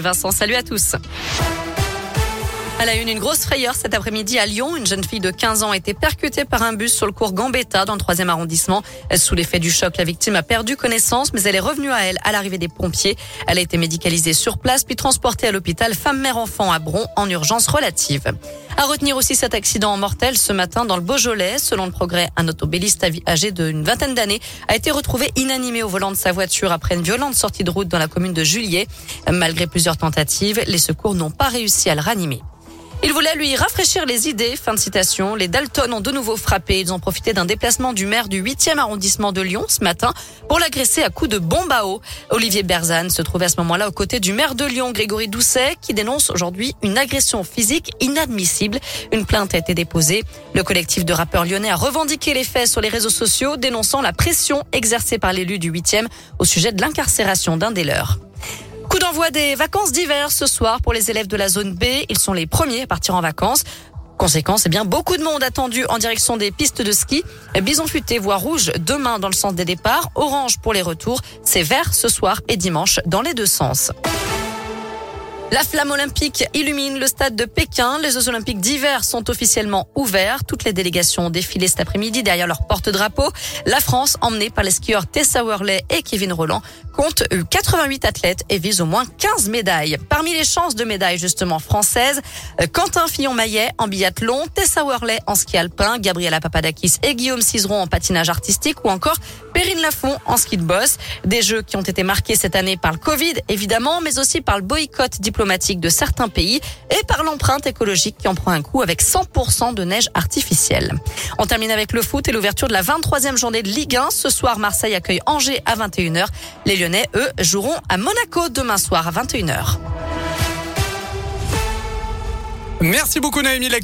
Vincent, salut à tous. Elle a eu une grosse frayeur cet après-midi à Lyon. Une jeune fille de 15 ans a été percutée par un bus sur le cours Gambetta dans le troisième arrondissement. Sous l'effet du choc, la victime a perdu connaissance, mais elle est revenue à elle à l'arrivée des pompiers. Elle a été médicalisée sur place puis transportée à l'hôpital femme-mère-enfant à Bron en urgence relative. À retenir aussi cet accident mortel ce matin dans le Beaujolais. Selon le progrès, un autobéliste âgé d'une vingtaine d'années a été retrouvé inanimé au volant de sa voiture après une violente sortie de route dans la commune de Juillet. Malgré plusieurs tentatives, les secours n'ont pas réussi à le ranimer. Il voulait lui rafraîchir les idées. Fin de citation. Les Dalton ont de nouveau frappé. Ils ont profité d'un déplacement du maire du 8e arrondissement de Lyon ce matin pour l'agresser à coups de bombe à eau. Olivier Berzane se trouvait à ce moment-là aux côtés du maire de Lyon, Grégory Doucet, qui dénonce aujourd'hui une agression physique inadmissible. Une plainte a été déposée. Le collectif de rappeurs lyonnais a revendiqué les faits sur les réseaux sociaux, dénonçant la pression exercée par l'élu du 8e au sujet de l'incarcération d'un des leurs. D'envoi des vacances d'hiver ce soir pour les élèves de la zone B. Ils sont les premiers à partir en vacances. Conséquence, eh bien, beaucoup de monde attendu en direction des pistes de ski. Bison futé, voie rouge demain dans le sens des départs, orange pour les retours. C'est vert ce soir et dimanche dans les deux sens. La flamme olympique illumine le stade de Pékin. Les Jeux olympiques d'hiver sont officiellement ouverts. Toutes les délégations ont défilé cet après-midi derrière leur porte-drapeau. La France, emmenée par les skieurs Tessa Worley et Kevin Roland, compte 88 athlètes et vise au moins 15 médailles. Parmi les chances de médailles justement françaises, euh, Quentin Fillon-Maillet en biathlon, Tessa Worley en ski alpin, Gabriela Papadakis et Guillaume Cizeron en patinage artistique ou encore Perrine Lafont en ski de boss. Des jeux qui ont été marqués cette année par le Covid évidemment, mais aussi par le boycott diplomatique de certains pays et par l'empreinte écologique qui en prend un coup avec 100% de neige artificielle. On termine avec le foot et l'ouverture de la 23e journée de Ligue 1. Ce soir, Marseille accueille Angers à 21h. Les Lyonnais, eux, joueront à Monaco demain soir à 21h. Merci beaucoup Naomi.